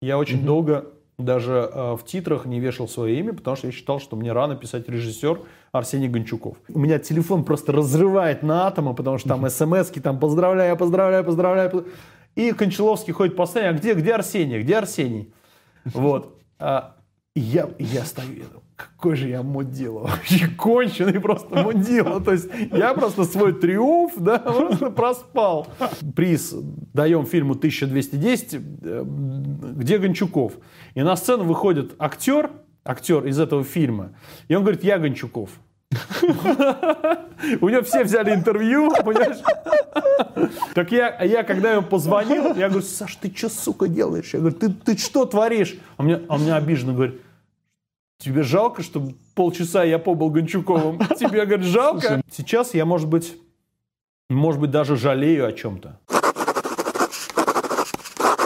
Я очень долго даже э, в титрах не вешал свое имя, потому что я считал, что мне рано писать режиссер Арсений Гончуков. У меня телефон просто разрывает на атомы, потому что там смс там поздравляю, поздравляю, поздравляю. И Кончаловский ходит по сцене, а где, где Арсений, где Арсений? Вот. А, я, я стою, я думаю, какой же я мудила, вообще конченый просто мудила. То есть я просто свой триумф, да, просто проспал. Приз даем фильму 1210, э, где Гончуков. И на сцену выходит актер, актер из этого фильма, и он говорит, я Гончуков. У него все взяли интервью, понимаешь? Так я, я когда ему позвонил, я говорю, Саш, ты что, сука, делаешь? Я говорю, ты, ты что творишь? А мне, а мне обиженно говорит, тебе жалко, что полчаса я побыл Гончуковым? Тебе, говорит, жалко? Сейчас я, может быть, может быть, даже жалею о чем-то.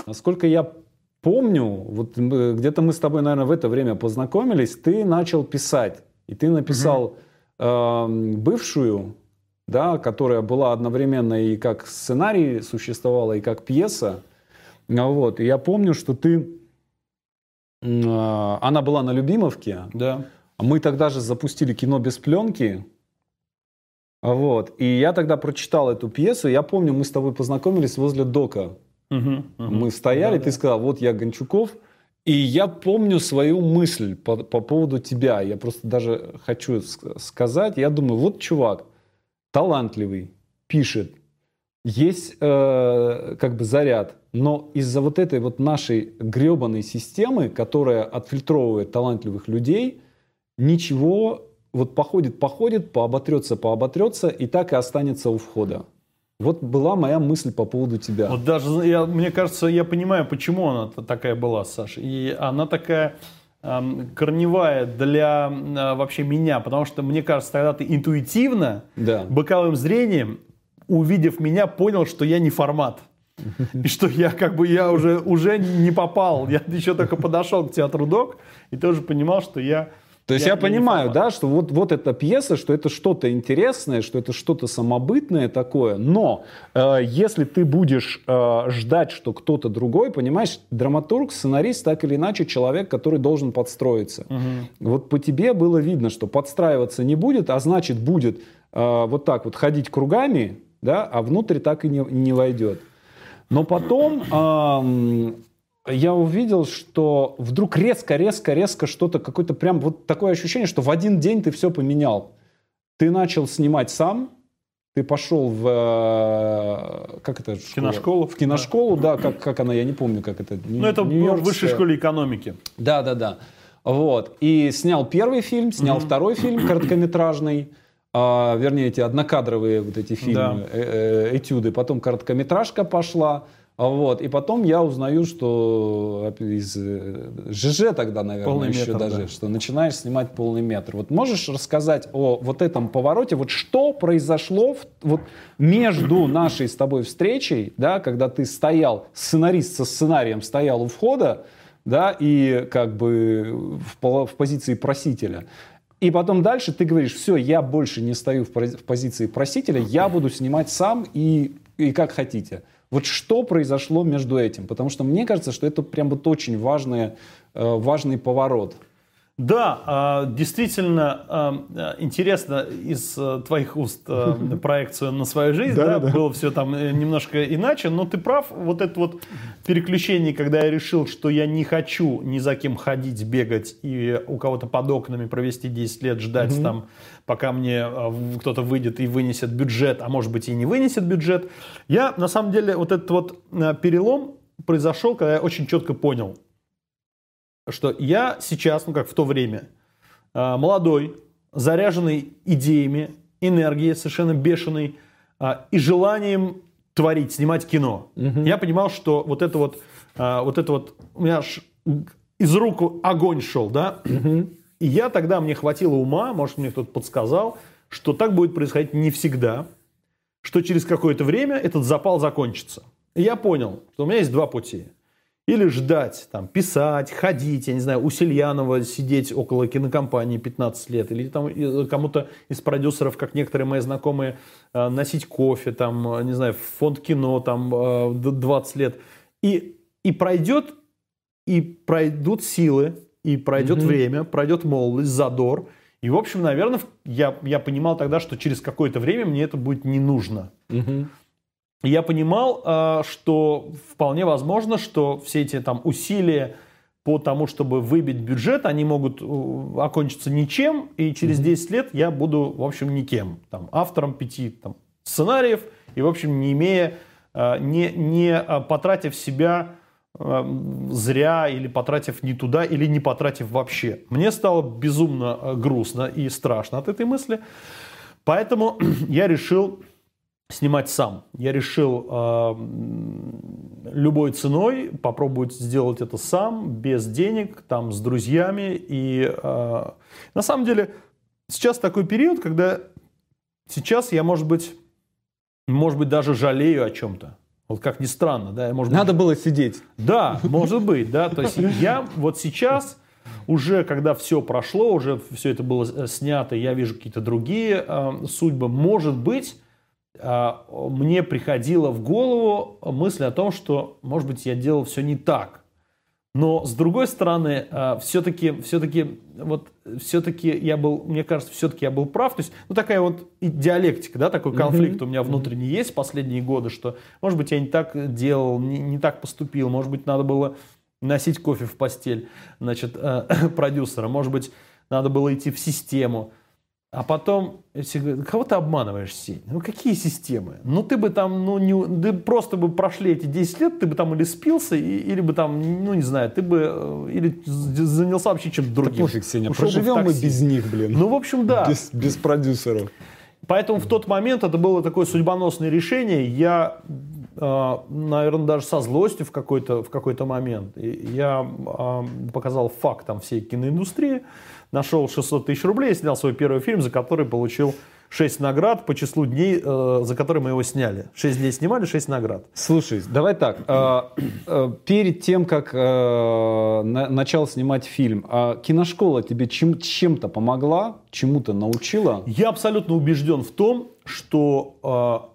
Насколько я помню, вот где-то мы с тобой, наверное, в это время познакомились, ты начал писать. И ты написал угу. э, бывшую, да, которая была одновременно и как сценарий существовала, и как пьеса. Вот. И я помню, что ты... Э, она была на Любимовке. Да. Мы тогда же запустили кино без пленки. Вот. И я тогда прочитал эту пьесу. Я помню, мы с тобой познакомились возле Дока. Угу, угу. Мы стояли, да, ты да. сказал, вот я Гончуков. И я помню свою мысль по, по поводу тебя. Я просто даже хочу сказать. Я думаю, вот чувак, талантливый, пишет, есть э, как бы заряд, но из-за вот этой вот нашей гребаной системы, которая отфильтровывает талантливых людей, ничего вот походит, походит, пооботрется, пооботрется, и так и останется у входа. Вот была моя мысль по поводу тебя. Вот даже, я, мне кажется, я понимаю, почему она такая была, Саша. И она такая эм, корневая для э, вообще меня, потому что, мне кажется, тогда ты интуитивно, да. боковым зрением, увидев меня, понял, что я не формат. И что я как бы я уже, уже не попал. Я еще только подошел к театру Док и тоже понимал, что я то есть я, я понимаю, да, что вот, вот эта пьеса, что это что-то интересное, что это что-то самобытное такое, но э, если ты будешь э, ждать, что кто-то другой, понимаешь, драматург, сценарист, так или иначе человек, который должен подстроиться. Угу. Вот по тебе было видно, что подстраиваться не будет, а значит будет э, вот так вот ходить кругами, да, а внутрь так и не, не войдет. Но потом э, я увидел, что вдруг резко-резко-резко что-то, какое-то прям вот такое ощущение, что в один день ты все поменял. Ты начал снимать сам, ты пошел в э, как это школа? киношколу в киношколу да, да как как она я не помню как это ну это в высшей школе экономики да да да вот и снял первый фильм снял mm-hmm. второй фильм короткометражный а, вернее эти однокадровые вот эти фильмы да. э, э, этюды потом короткометражка пошла а вот. И потом я узнаю, что из э, ЖЖ тогда, наверное, полный еще метр, даже, да. что начинаешь снимать полный метр. Вот можешь рассказать о вот этом повороте, вот что произошло в, вот между нашей с тобой встречей, да, когда ты стоял, сценарист со сценарием стоял у входа, да, и как бы в, в позиции просителя. И потом дальше ты говоришь, все, я больше не стою в, позиции просителя, я буду снимать сам и, и как хотите. Вот что произошло между этим? Потому что мне кажется, что это прям вот очень важный, э, важный поворот. Да, а, действительно а, интересно из э, твоих уст э, проекцию на свою жизнь. Да, да, Было все там немножко иначе, но ты прав. Вот это вот переключение, когда я решил, что я не хочу ни за кем ходить, бегать и у кого-то под окнами провести 10 лет, ждать угу. там, пока мне кто-то выйдет и вынесет бюджет, а может быть и не вынесет бюджет. Я, на самом деле, вот этот вот перелом произошел, когда я очень четко понял – что я сейчас, ну как в то время, а, молодой, заряженный идеями, энергией, совершенно бешеный а, и желанием творить, снимать кино. Угу. Я понимал, что вот это вот, а, вот это вот, у меня аж из рук огонь шел, да, угу. и я тогда, мне хватило ума, может, мне кто-то подсказал, что так будет происходить не всегда, что через какое-то время этот запал закончится. И я понял, что у меня есть два пути – или ждать, там, писать, ходить, я не знаю, у Сельянова сидеть около кинокомпании 15 лет, или там кому-то из продюсеров, как некоторые мои знакомые, э, носить кофе, там, э, не знаю, в фонд кино, там, 20 э, лет. И, и пройдет и пройдут силы, и пройдет угу. время, пройдет молодость, задор. И, в общем, наверное, я, я понимал тогда, что через какое-то время мне это будет не нужно. Угу. Я понимал, а, что вполне возможно, что все эти там усилия по тому, чтобы выбить бюджет, они могут э, окончиться ничем, и через mm 10 лет я буду, в общем, никем. Там, автором пяти там, сценариев, и, в общем, не имея, а, не, не а, потратив себя зря или потратив не туда, или не потратив вообще. Мне стало безумно э, грустно и страшно от этой мысли. Поэтому я решил снимать сам. Я решил э, любой ценой попробовать сделать это сам, без денег, там, с друзьями. И э, на самом деле сейчас такой период, когда сейчас я, может быть, может быть, даже жалею о чем-то. Вот как ни странно, да, может Надо быть... было сидеть. Да, может быть, да. То есть я вот сейчас уже, когда все прошло, уже все это было э, снято, я вижу какие-то другие э, судьбы. Может быть, мне приходила в голову мысль о том, что, может быть, я делал все не так. Но с другой стороны, все-таки, э, все-таки, вот, все-таки я был, мне кажется, все-таки я был прав. То есть, ну такая вот диалектика, да, такой конфликт mm-hmm. у меня внутренний mm-hmm. есть последние годы, что, может быть, я не так делал, не, не так поступил, может быть, надо было носить кофе в постель, значит, э, продюсера, может быть, надо было идти в систему. А потом, кого ты обманываешь, Сень? Ну какие системы? Ну ты бы там, ну не, ты просто бы прошли эти 10 лет, ты бы там или спился, и, или бы там, ну не знаю, ты бы, э, или занялся вообще чем-то другим. Да пофиг, Сеня, Ушел проживем мы без них, блин. Ну в общем, да. Без, без продюсеров. Поэтому в тот момент это было такое судьбоносное решение. Я, э, наверное, даже со злостью в какой-то в какой-то момент. Я э, показал факт там всей киноиндустрии нашел 600 тысяч рублей и снял свой первый фильм, за который получил 6 наград по числу дней, э, за которые мы его сняли. 6 дней снимали, 6 наград. Слушай, давай так. Э, э, перед тем, как э, на, начал снимать фильм, э, киношкола тебе чем, чем-то помогла, чему-то научила? Я абсолютно убежден в том, что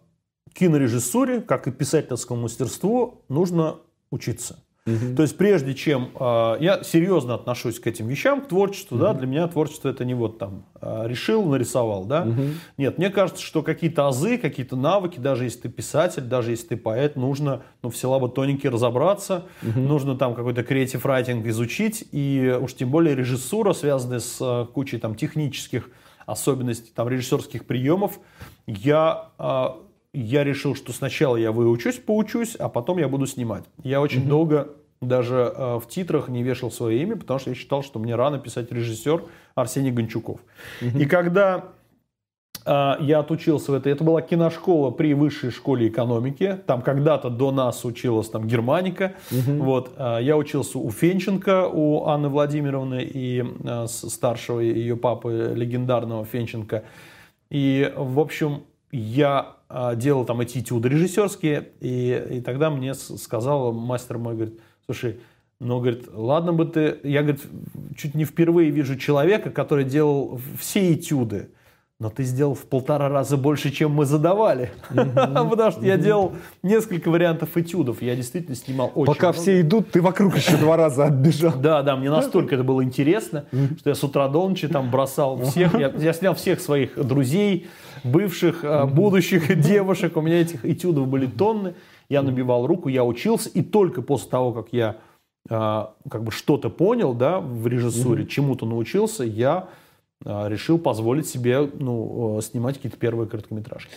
э, кинорежиссуре, как и писательскому мастерству, нужно учиться. Угу. То есть прежде чем э, я серьезно отношусь к этим вещам, к творчеству, угу. да, для меня творчество это не вот там э, решил, нарисовал, да. Угу. Нет, мне кажется, что какие-то азы, какие-то навыки, даже если ты писатель, даже если ты поэт, нужно, ну, в тоненький разобраться, угу. нужно там какой-то креатив райтинг изучить, и уж тем более режиссура, связанная с э, кучей там технических особенностей, там режиссерских приемов, я я решил, что сначала я выучусь, поучусь, а потом я буду снимать. Я очень угу. долго даже э, в титрах не вешал свое имя, потому что я считал, что мне рано писать режиссер Арсений Гончуков. Угу. И когда э, я отучился в этой, это была киношкола при высшей школе экономики, там когда-то до нас училась там Германика, угу. вот, э, я учился у Фенченко, у Анны Владимировны и э, старшего ее папы легендарного Фенченко. И, в общем, я делал там эти этюды режиссерские, и, и тогда мне сказал мастер мой, говорит, слушай, ну, говорит, ладно бы ты, я, говорит, чуть не впервые вижу человека, который делал все этюды, но ты сделал в полтора раза больше, чем мы задавали. Потому что я делал несколько вариантов этюдов. Я действительно снимал очень Пока все идут, ты вокруг еще два раза отбежал. Да, да, мне настолько это было интересно, что я с утра до ночи там бросал всех. Я снял всех своих друзей, бывших, а, будущих девушек. У меня этих этюдов были тонны. Я набивал руку, я учился. И только после того, как я а, как бы что-то понял да, в режиссуре, чему-то научился, я а, решил позволить себе ну, снимать какие-то первые короткометражки.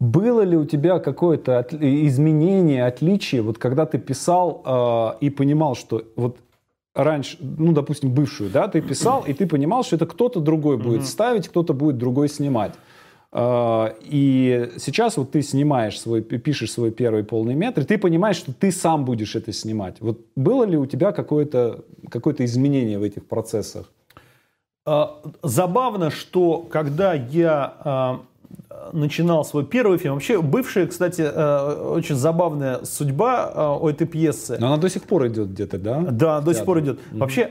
Было ли у тебя какое-то от, изменение, отличие, вот когда ты писал э, и понимал, что вот раньше, ну, допустим, бывшую, да, ты писал, и ты понимал, что это кто-то другой будет ставить, кто-то будет другой снимать. Э, и сейчас вот ты снимаешь свой, пишешь свой первый полный метр, и ты понимаешь, что ты сам будешь это снимать. Вот было ли у тебя какое-то какое изменение в этих процессах? А, забавно, что когда я а, начинал свой первый фильм. Вообще, бывшая, кстати, а, очень забавная судьба у этой пьесы. Но она до сих пор идет где-то, да? Да, до сих пор идет. Вообще,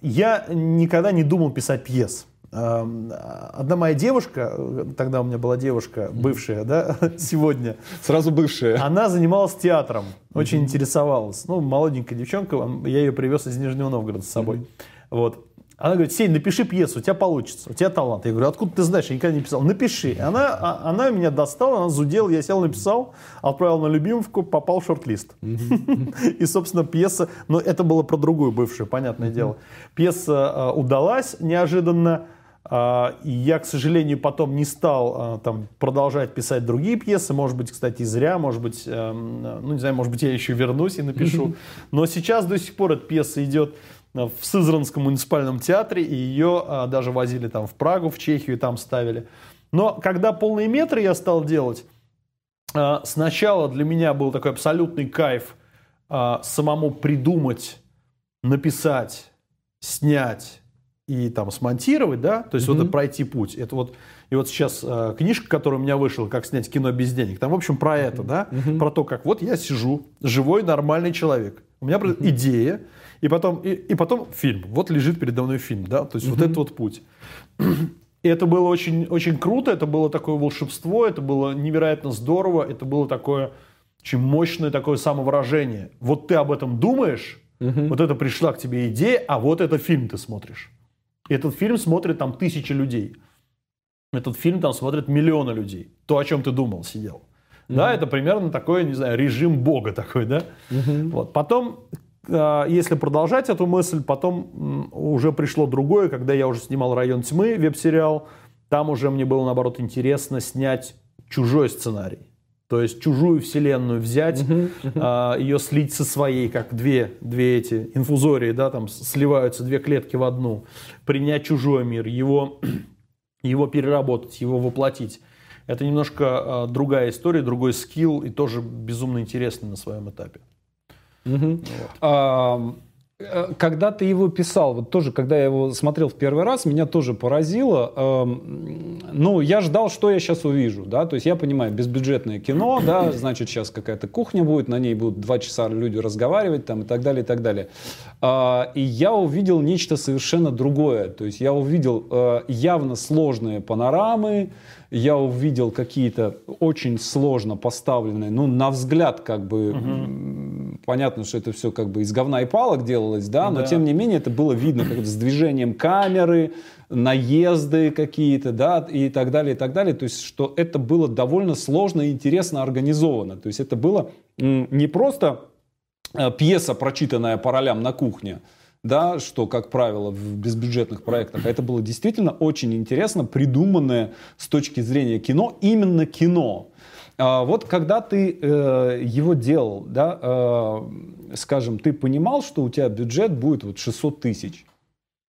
я никогда не думал писать пьес. Одна моя девушка, тогда у меня была девушка, бывшая, да, сегодня. Сразу бывшая. Она занималась театром, очень интересовалась. Ну, молоденькая девчонка, я ее привез из Нижнего Новгорода с собой. Вот. Она говорит, Сень, напиши пьесу, у тебя получится, у тебя талант. Я говорю, откуда ты знаешь, я никогда не писал. Напиши. Она, а, она меня достала, она зудела, я сел, написал, отправил на любимовку, попал в шорт-лист. И, собственно, пьеса, но это было про другую бывшую, понятное дело. Пьеса а, удалась неожиданно, и я, к сожалению, потом не стал там, продолжать писать другие пьесы. Может быть, кстати, зря. Может быть, эм, ну, не знаю, может быть, я еще вернусь и напишу. Но сейчас до сих пор эта пьеса идет в Сызранском муниципальном театре, и ее а, даже возили там в Прагу, в Чехию, и там ставили. Но когда полные метры я стал делать, а, сначала для меня был такой абсолютный кайф а, самому придумать, написать, снять и там смонтировать, да, то есть mm-hmm. вот это пройти путь. Это вот и вот сейчас э, книжка, которая у меня вышла, как снять кино без денег, там в общем про это, да, mm-hmm. про то, как вот я сижу, живой нормальный человек, у меня mm-hmm. идея, и потом, и, и потом фильм. Вот лежит передо мной фильм, да, то есть mm-hmm. вот этот вот путь. И это было очень, очень круто, это было такое волшебство, это было невероятно здорово, это было такое очень мощное такое самовыражение. Вот ты об этом думаешь, mm-hmm. вот это пришла к тебе идея, а вот это фильм ты смотришь. И этот фильм смотрит там тысячи людей. Этот фильм там смотрят миллионы людей. То, о чем ты думал, сидел. Mm-hmm. Да, это примерно такой, не знаю, режим Бога такой, да. Mm-hmm. Вот. Потом а, если продолжать эту мысль, потом уже пришло другое, когда я уже снимал «Район тьмы», веб-сериал, там уже мне было, наоборот, интересно снять чужой сценарий. То есть чужую вселенную взять, uh-huh, uh-huh. А, ее слить со своей, как две, две эти инфузории, да, там сливаются две клетки в одну, принять чужой мир, его, его переработать, его воплотить. Это немножко а, другая история, другой скилл и тоже безумно интересный на своем этапе. Угу. Вот. А, когда ты его писал, вот тоже, когда я его смотрел в первый раз, меня тоже поразило. Э, ну, я ждал, что я сейчас увижу, да, то есть я понимаю, безбюджетное кино, да, значит, сейчас какая-то кухня будет, на ней будут два часа люди разговаривать там и так далее, и так далее. Э, и я увидел нечто совершенно другое, то есть я увидел э, явно сложные панорамы, я увидел какие-то очень сложно поставленные, ну, на взгляд, как бы, угу. Понятно, что это все как бы из говна и палок делалось, да, но да. тем не менее это было видно как с движением камеры, наезды какие-то, да, и так далее, и так далее. То есть, что это было довольно сложно и интересно организовано. То есть, это было не просто э, пьеса, прочитанная по ролям на кухне, да, что, как правило, в безбюджетных проектах. Это было действительно очень интересно, придуманное с точки зрения кино, именно кино. А вот когда ты э, его делал, да, э, скажем, ты понимал, что у тебя бюджет будет вот 600 тысяч?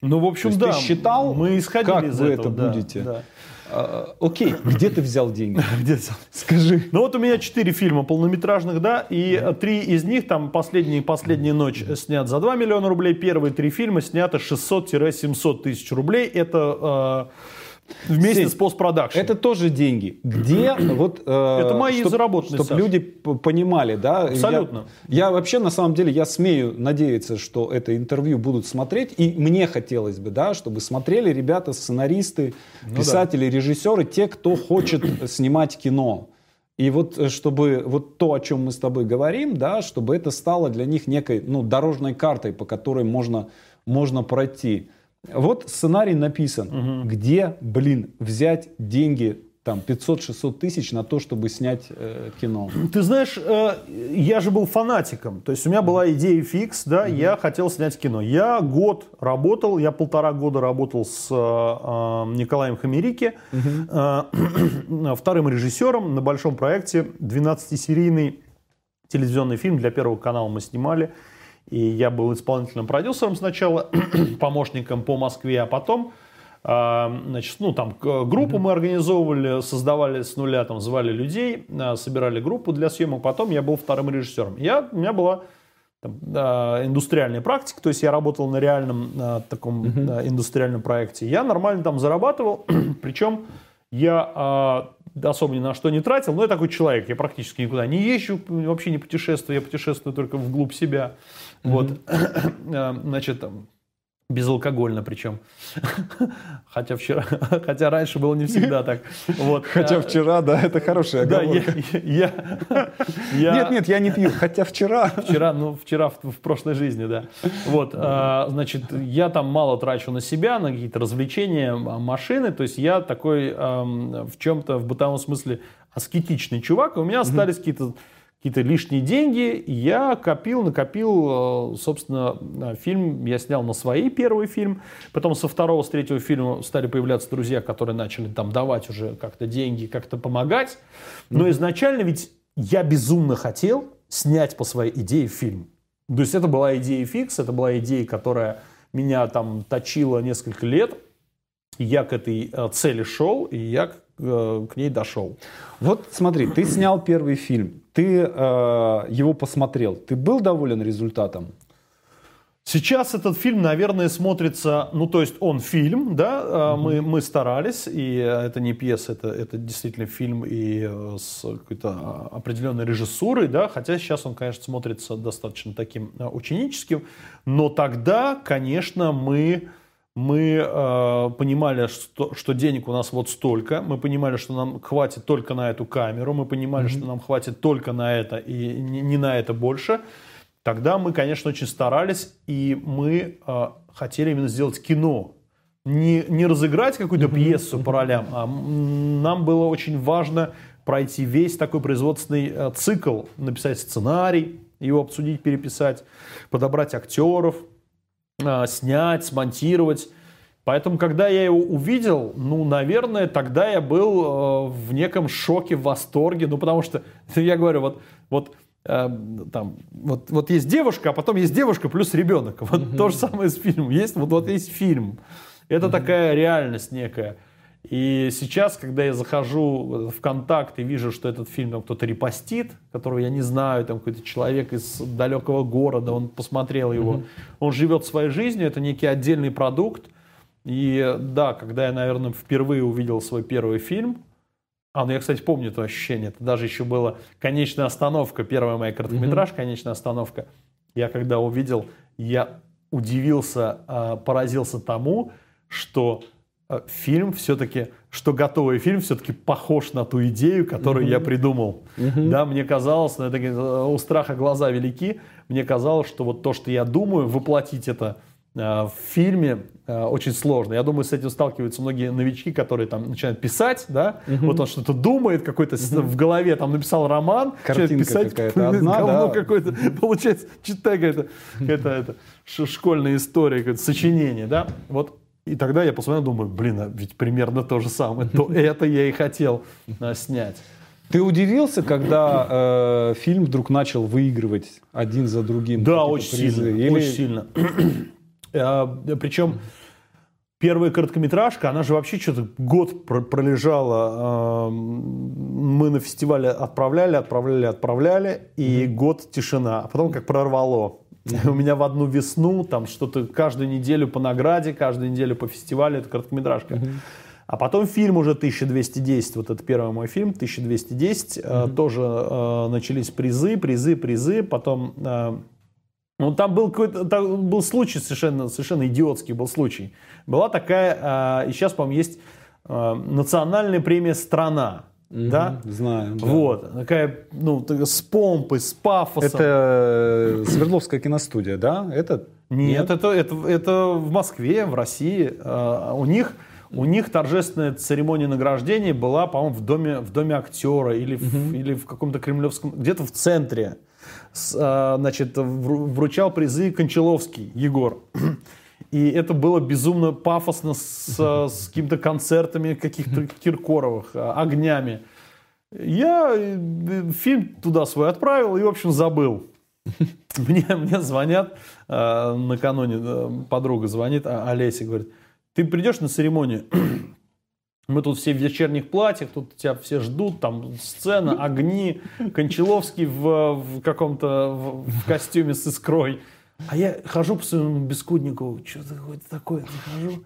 Ну, в общем, да. Ты считал, мы исходили как из вы этого, это да, будете? Да. А, окей, где ты взял деньги? Где взял? Скажи. Ну вот у меня четыре фильма полнометражных, да, и три из них, там последний, «Последняя ночь» снят за 2 миллиона рублей, первые три фильма сняты 600-700 тысяч рублей. Это э, Вместе Сень, с постпродакшн. Это тоже деньги. Где вот... Э, это мои чтоб, заработанные, Чтобы люди понимали, да? Абсолютно. Я, я вообще, на самом деле, я смею надеяться, что это интервью будут смотреть. И мне хотелось бы, да, чтобы смотрели ребята, сценаристы, ну, писатели, да. режиссеры, те, кто хочет снимать кино. И вот э, чтобы вот то, о чем мы с тобой говорим, да, чтобы это стало для них некой ну, дорожной картой, по которой можно, можно пройти. Вот сценарий написан. Угу. Где, блин, взять деньги там 500-600 тысяч на то, чтобы снять э, кино. Ты знаешь, э, я же был фанатиком. То есть у меня была идея фикс, да, mm я хотел снять кино. Я год работал, я полтора года работал с э, э Николаем Хамерике, mm э, вторым режиссером на большом проекте, 12-серийный телевизионный фильм для Первого канала мы снимали. И я был исполнительным продюсером сначала, помощником по Москве, а потом а, Значит, ну, там группу мы организовывали, создавали с нуля, там, звали людей, а, собирали группу для съемок. Потом я был вторым режиссером. Я, у меня была там, индустриальная практика, то есть я работал на реальном таком uh-huh. индустриальном проекте. Я нормально там зарабатывал, причем я особо ни на что не тратил, но я такой человек, я практически никуда не езжу, вообще не путешествую, я путешествую только вглубь себя. Вот, э, значит, там, Безалкогольно причем. Хотя вчера, хотя раньше было не всегда так. Вот. Хотя вчера, да, это хорошая оговорка. Да, я, я, я, Нет, нет, я не пью. Хотя вчера. Вчера, ну, вчера в, в прошлой жизни, да. Вот, а, значит, я там мало трачу на себя, на какие-то развлечения, машины. То есть я такой а, в чем-то, в бытовом смысле, аскетичный чувак. И у меня остались какие-то какие-то лишние деньги. Я копил, накопил, э, собственно, э, фильм я снял на свой первый фильм. Потом со второго, с третьего фильма стали появляться друзья, которые начали там давать уже как-то деньги, как-то помогать. Но изначально ведь я безумно хотел снять по своей идее фильм. То есть это была идея фикс, это была идея, которая меня там точила несколько лет. Я к этой э, цели шел, и я к ней дошел. Вот смотри, ты снял первый фильм ты э, его посмотрел, ты был доволен результатом? Сейчас этот фильм, наверное, смотрится, ну, то есть он фильм, да, mm-hmm. мы, мы старались, и это не пьеса, это, это действительно фильм и э, с какой-то определенной режиссурой, да, хотя сейчас он, конечно, смотрится достаточно таким э, ученическим, но тогда, конечно, мы мы э, понимали, что, что денег у нас вот столько, мы понимали, что нам хватит только на эту камеру, мы понимали, mm-hmm. что нам хватит только на это и не, не на это больше. Тогда мы, конечно, очень старались, и мы э, хотели именно сделать кино. Не, не разыграть какую-то пьесу по ролям, а нам было очень важно пройти весь такой производственный э, цикл, написать сценарий, его обсудить, переписать, подобрать актеров, снять, смонтировать. Поэтому, когда я его увидел, ну, наверное, тогда я был э, в неком шоке, в восторге. Ну, потому что, я говорю, вот, вот э, там, вот, вот есть девушка, а потом есть девушка плюс ребенок. Вот mm-hmm. то же самое с фильмом. Есть, вот, вот есть фильм. Это mm-hmm. такая реальность некая. И сейчас, когда я захожу в контакт и вижу, что этот фильм там кто-то репостит, которого я не знаю, там какой-то человек из далекого города, он посмотрел его, mm-hmm. он живет своей жизнью, это некий отдельный продукт. И да, когда я, наверное, впервые увидел свой первый фильм, а, ну я, кстати, помню это ощущение, это даже еще было «Конечная остановка», первая моя короткометражка mm-hmm. «Конечная остановка». Я когда увидел, я удивился, а, поразился тому, что фильм все-таки, что готовый фильм все-таки похож на ту идею, которую mm-hmm. я придумал. Mm-hmm. Да, мне казалось, ну, это, э, у страха глаза велики, мне казалось, что вот то, что я думаю, воплотить это э, в фильме э, очень сложно. Я думаю, с этим сталкиваются многие новички, которые там начинают писать, да, mm-hmm. вот он что-то думает, какой-то mm-hmm. в голове там написал роман, Картинка писать, какая-то одна, говно да. какое-то, получается, читай какая-то, какая-то это, школьная история, какое-то сочинение, да, вот и тогда я посмотрел, думаю, блин, а ведь примерно то же самое. То это я и хотел а, снять. Ты удивился, когда э, фильм вдруг начал выигрывать один за другим? Да, очень призы? сильно. Или... Очень сильно. а, причем первая короткометражка, она же вообще что-то год пролежала. Мы на фестивале отправляли, отправляли, отправляли, и mm-hmm. год тишина. А потом как прорвало. У меня в одну весну там что-то каждую неделю по награде, каждую неделю по фестивалю, это короткометражка. А потом фильм уже 1210, вот это первый мой фильм, 1210, mm-hmm. э, тоже э, начались призы, призы, призы, потом... Э, ну, там был какой-то там был случай совершенно, совершенно идиотский был случай. Была такая, э, и сейчас, по-моему, есть э, национальная премия «Страна». Угу, да? Знаю. Да. Вот. Такая, ну, с помпой, с пафосом. Это э, Свердловская киностудия, да? Это? Нет, Нет? Это, это, это в Москве, в России. Uh, у них у них торжественная церемония награждения была, по-моему, в доме, в доме актера или, угу. в, или в каком-то кремлевском, где-то в центре. С, а, значит, вручал призы Кончаловский Егор. И это было безумно пафосно с, с какими-то концертами каких-то Киркоровых, а, огнями. Я э, фильм туда свой отправил и, в общем, забыл. Мне, мне звонят, э, накануне э, подруга звонит, а Олеся говорит, ты придешь на церемонию? Мы тут все в вечерних платьях, тут тебя все ждут, там сцена, огни, Кончаловский в, в каком-то в, в костюме с искрой. А я хожу по своему бескуднику, что-то какое-то такое, захожу,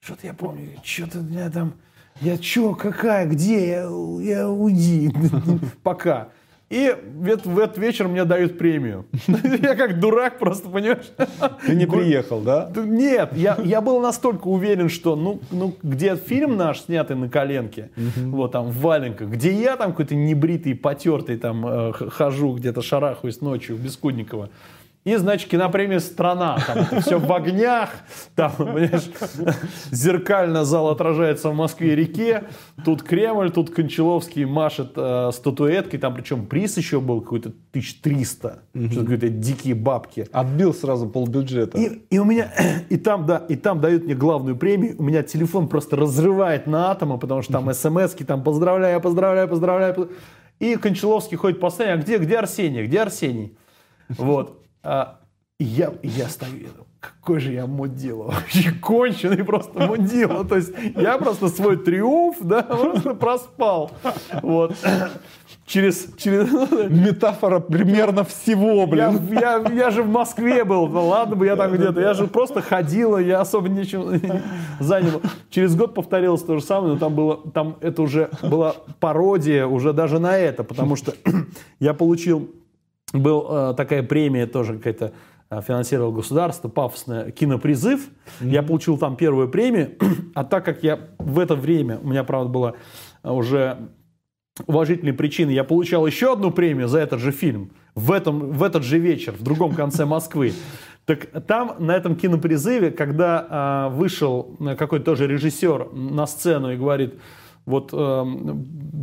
что-то я помню, что-то у меня там, я что, какая, где, я, я уйди, пока. И в этот, в этот вечер мне дают премию. Я как дурак просто, понимаешь? Ты не приехал, да? Нет, я, я был настолько уверен, что ну, ну где фильм наш, снятый на коленке, вот там в валенках, где я там какой-то небритый, потертый там э, хожу, где-то шарахаюсь ночью в Бескудниково. И, значит, кинопремия «Страна». Там все в огнях. Там, понимаешь, зеркально зал отражается в Москве-реке. Тут Кремль, тут Кончаловский машет э, статуэткой. Там причем приз еще был какой-то 1300. Угу. Что-то какие-то дикие бабки. Отбил сразу полбюджета. И, и у меня... И там, да, и там дают мне главную премию. У меня телефон просто разрывает на атомы, потому что там смс там поздравляю, поздравляю, поздравляю. И Кончаловский ходит по сцене. А где, где Арсений? Где Арсений? Вот. А, я, я стою, какой же я мудила, вообще конченый просто мудила. То есть я просто свой триумф, да, просто проспал. Вот. Через, через... Метафора примерно всего, блин. Я, я, я же в Москве был, ну ладно бы я там где-то. Я же просто ходила, я особо ничем занял. Через год повторилось то же самое, но там было, там это уже была пародия уже даже на это, потому что я получил был э, такая премия тоже какая-то э, финансировал государство, пафосная кинопризыв. Mm-hmm. Я получил там первую премию, а так как я в это время, у меня, правда, была уже уважительные причины, я получал еще одну премию за этот же фильм в, этом, в этот же вечер в другом конце Москвы. Так там, на этом кинопризыве, когда э, вышел какой-то тоже режиссер на сцену и говорит, вот э,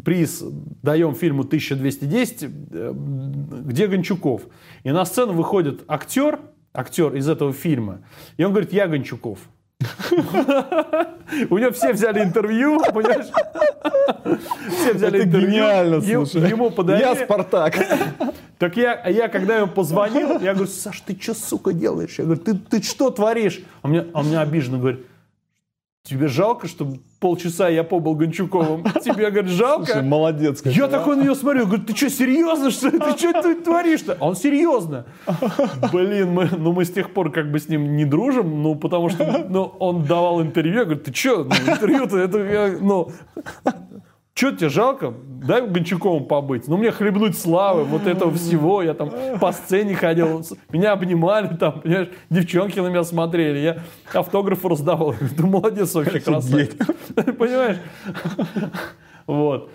приз даем фильму 1210, э, где Гончуков? И на сцену выходит актер, актер из этого фильма, и он говорит, я Гончуков. У него все взяли интервью, понимаешь? Все взяли интервью. гениально, слушай. Ему подарили. Я Спартак. Так я, я когда ему позвонил, я говорю, Саш, ты что, сука, делаешь? Я говорю, ты, ты что творишь? А мне, а мне обиженно говорит, тебе жалко, чтобы полчаса я побыл Гончуковым. Тебе, говорит, жалко? Слушай, молодец. Я такой на него смотрю, говорю, ты что, серьезно, что? Ты что ты творишь-то? А он серьезно. Блин, мы, ну мы с тех пор как бы с ним не дружим, ну потому что ну, он давал интервью, я говорю, ты что, ну, интервью-то, это, я, ну, что тебе жалко? Дай Гончуковым побыть. Ну, мне хлебнуть славы, вот этого всего. Я там по сцене ходил, меня обнимали, там, понимаешь, девчонки на меня смотрели. Я автографы раздавал. Ты молодец вообще, красавец. Понимаешь? Вот.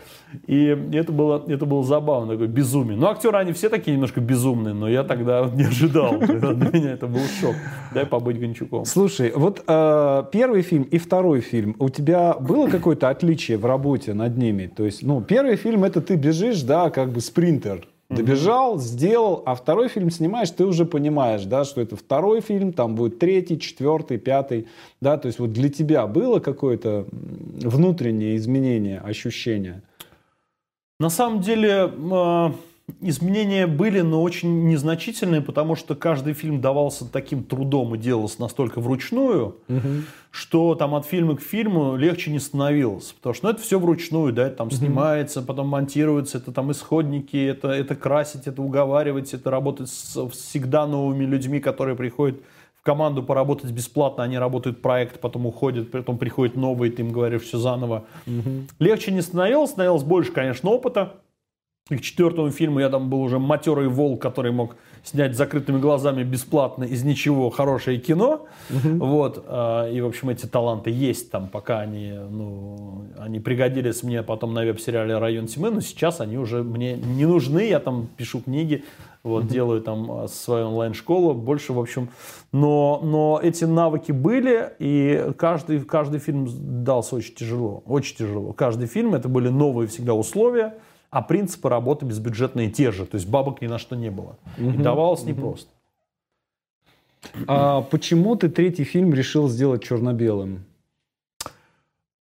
И это было, это было забавно, такое безумие. Ну, актеры, они все такие немножко безумные, но я тогда не ожидал. Для меня это был шок. Дай побыть Гончуком. Слушай, вот э, первый фильм и второй фильм, у тебя было какое-то отличие в работе над ними? То есть, ну, первый фильм это ты бежишь, да, как бы спринтер. Добежал, сделал, а второй фильм снимаешь, ты уже понимаешь, да, что это второй фильм, там будет третий, четвертый, пятый, да, то есть вот для тебя было какое-то внутреннее изменение, ощущение? На самом деле а, изменения были, но очень незначительные, потому что каждый фильм давался таким трудом и делался настолько вручную, угу. что там от фильма к фильму легче не становилось. Потому что ну, это все вручную, да, это там угу. снимается, потом монтируется, это там исходники, это, это красить, это уговаривать, это работать с всегда новыми людьми, которые приходят команду поработать бесплатно, они работают проект, потом уходят, потом приходят новые, ты им говоришь все заново. Угу. Легче не становилось, становилось больше, конечно, опыта. И к четвертому фильму я там был уже матерый волк, который мог снять закрытыми глазами бесплатно из ничего хорошее кино. Угу. Вот. А, и, в общем, эти таланты есть там, пока они, ну, они пригодились мне потом на веб-сериале «Район тьмы», но сейчас они уже мне не нужны. Я там пишу книги, вот, mm-hmm. делаю там а, свою онлайн-школу, больше, в общем, но, но эти навыки были, и каждый, каждый фильм дался очень тяжело, очень тяжело. Каждый фильм, это были новые всегда условия, а принципы работы безбюджетные те же, то есть бабок ни на что не было. Mm-hmm. И давалось mm-hmm. непросто. А почему ты третий фильм решил сделать черно-белым?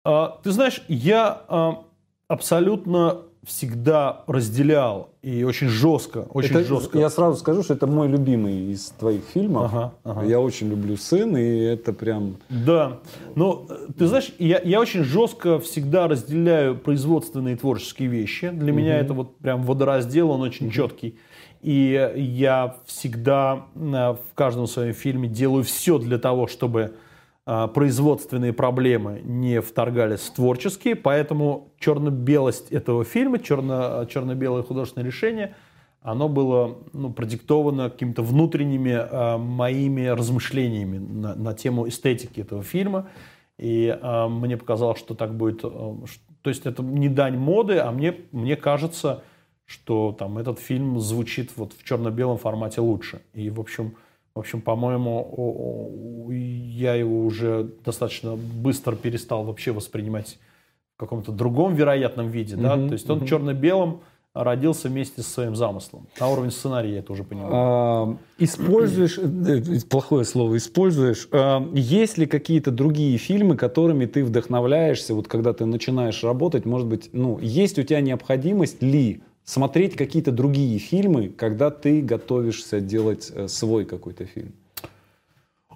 А, ты знаешь, я а, абсолютно всегда разделял и очень жестко, очень это, жестко. Я сразу скажу, что это мой любимый из твоих фильмов. Ага, ага. Я очень люблю «Сын», и это прям... Да, но ты знаешь, я, я очень жестко всегда разделяю производственные и творческие вещи. Для угу. меня это вот прям водораздел, он очень угу. четкий. И я всегда э, в каждом своем фильме делаю все для того, чтобы производственные проблемы не вторгались в творческие, поэтому черно-белость этого фильма, черно, черно-белое художественное решение, оно было ну, продиктовано какими-то внутренними э, моими размышлениями на, на тему эстетики этого фильма. И э, мне показалось, что так будет. Э, то есть это не дань моды, а мне, мне кажется, что там этот фильм звучит вот в черно-белом формате лучше. И, в общем, в общем, по-моему, я его уже достаточно быстро перестал вообще воспринимать в каком-то другом вероятном виде. Mm-hmm, да? То есть он mm-hmm. черно-белым родился вместе со своим замыслом. На уровне сценария я это уже понимаю. А, используешь, э, плохое слово используешь, а, есть ли какие-то другие фильмы, которыми ты вдохновляешься, вот когда ты начинаешь работать, может быть, ну, есть у тебя необходимость ли смотреть какие-то другие фильмы, когда ты готовишься делать э, свой какой-то фильм?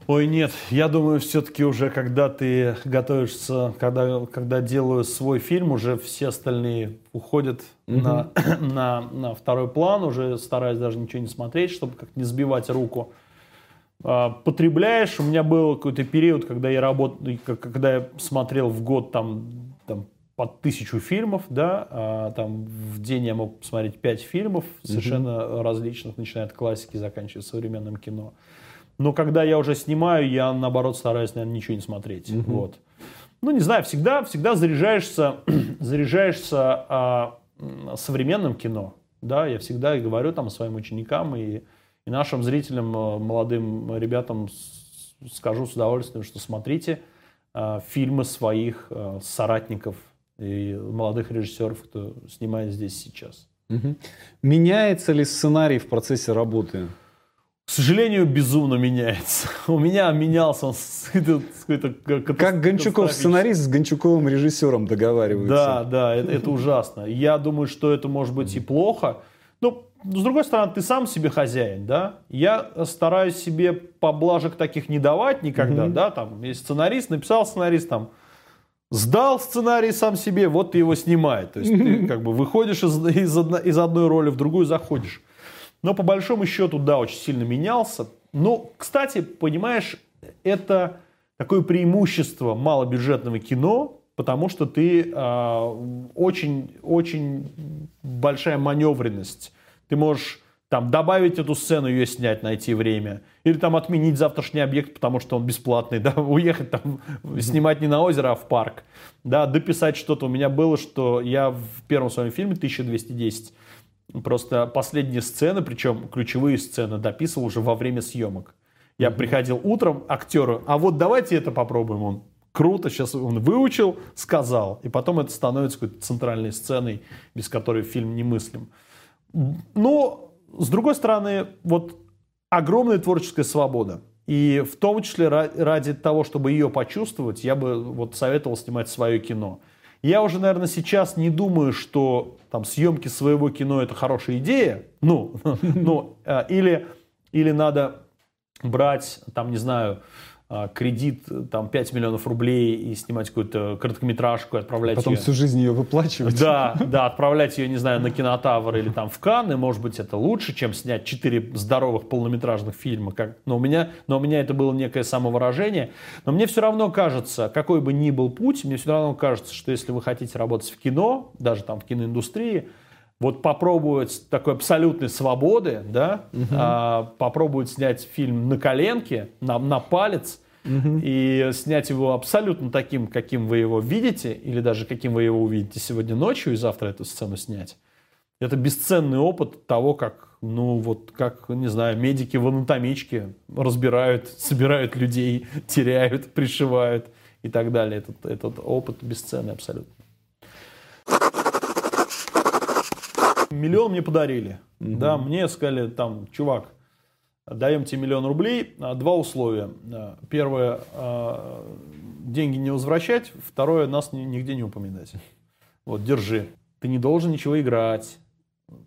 Ой, нет, я думаю, все-таки уже, когда ты готовишься, когда, когда делаю свой фильм, уже все остальные уходят угу. на, на, на второй план, уже стараюсь даже ничего не смотреть, чтобы как не сбивать руку. А, потребляешь, у меня был какой-то период, когда я работал, когда я смотрел в год там, там под тысячу фильмов, да, а, там в день я мог посмотреть пять фильмов, совершенно mm различных, начиная от классики, заканчивая современным кино. Но когда я уже снимаю, я наоборот стараюсь, наверное, ничего не смотреть. Угу. Вот. Ну, не знаю, всегда, всегда заряжаешься, заряжаешься а, современным кино. Да, я всегда говорю там своим ученикам и, и нашим зрителям, э, молодым ребятам скажу с удовольствием, что смотрите а, фильмы своих а, соратников и молодых режиссеров, кто снимает здесь сейчас. Угу. Меняется ли сценарий в процессе работы? к сожалению, безумно меняется. У меня менялся он с какой-то... Как Гончуков сценарист с Гончуковым режиссером договаривается. Да, да, это, это ужасно. Я думаю, что это может быть и плохо. Но, с другой стороны, ты сам себе хозяин, да? Я стараюсь себе поблажек таких не давать никогда, да? Там, есть сценарист, написал сценарист, там, сдал сценарий сам себе, вот ты его снимаешь. То есть ты как бы выходишь из, из, одно, из одной роли в другую, заходишь. Но по большому счету, да, очень сильно менялся. Но, кстати, понимаешь, это такое преимущество малобюджетного кино, потому что ты э, очень, очень большая маневренность. Ты можешь там добавить эту сцену, ее снять, найти время. Или там отменить завтрашний объект, потому что он бесплатный, да, уехать там, снимать не на озеро, а в парк. Да, дописать что-то. У меня было, что я в первом своем фильме 1210 Просто последние сцены, причем ключевые сцены, дописывал уже во время съемок. Я приходил утром актеру, а вот давайте это попробуем. Он круто, сейчас он выучил, сказал. И потом это становится какой-то центральной сценой, без которой фильм немыслим. Но, с другой стороны, вот огромная творческая свобода. И в том числе ради того, чтобы ее почувствовать, я бы вот советовал снимать свое кино. Я уже, наверное, сейчас не думаю, что там съемки своего кино это хорошая идея. Ну, ну э, или, или надо брать, там, не знаю, а, кредит там 5 миллионов рублей и снимать какую-то короткометражку, отправлять Потом ее... всю жизнь ее выплачивать. Да, да, отправлять ее, не знаю, на кинотавр или там в Канны, может быть, это лучше, чем снять 4 здоровых полнометражных фильма. Как... Но, у меня, но у меня это было некое самовыражение. Но мне все равно кажется, какой бы ни был путь, мне все равно кажется, что если вы хотите работать в кино, даже там в киноиндустрии, вот попробовать такой абсолютной свободы, да, угу. а, попробовать снять фильм на коленке, на, на палец, угу. и снять его абсолютно таким, каким вы его видите, или даже каким вы его увидите сегодня ночью, и завтра эту сцену снять. Это бесценный опыт того, как, ну вот, как, не знаю, медики в анатомичке разбирают, собирают людей, теряют, пришивают и так далее. Этот, этот опыт бесценный абсолютно. Миллион мне подарили. Угу. Да, мне сказали, там, чувак, даем тебе миллион рублей. А, два условия. А, первое, а, деньги не возвращать. Второе, нас нигде не упоминать. Вот, держи. Ты не должен ничего играть.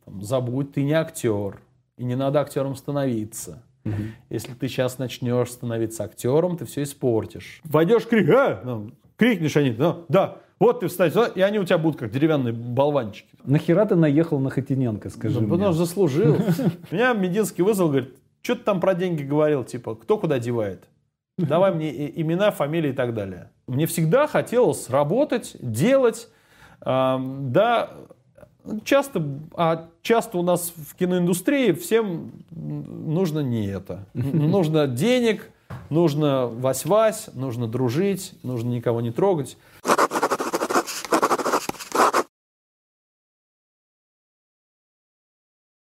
Там, забудь, ты не актер. И не надо актером становиться. Угу. Если ты сейчас начнешь становиться актером, ты все испортишь. Войдешь, крик, а! Крикнешь они, ну, да, вот ты встать, и они у тебя будут как деревянные болванчики. Нахера ты наехал на Хатиненко, скажи да, мне? Потому что заслужил. Меня Мединский вызвал, говорит, что ты там про деньги говорил, типа, кто куда девает? Давай мне имена, фамилии и так далее. Мне всегда хотелось работать, делать, да, часто, а часто у нас в киноиндустрии всем нужно не это. Нужно денег, нужно вась-вась, нужно дружить, нужно никого не трогать.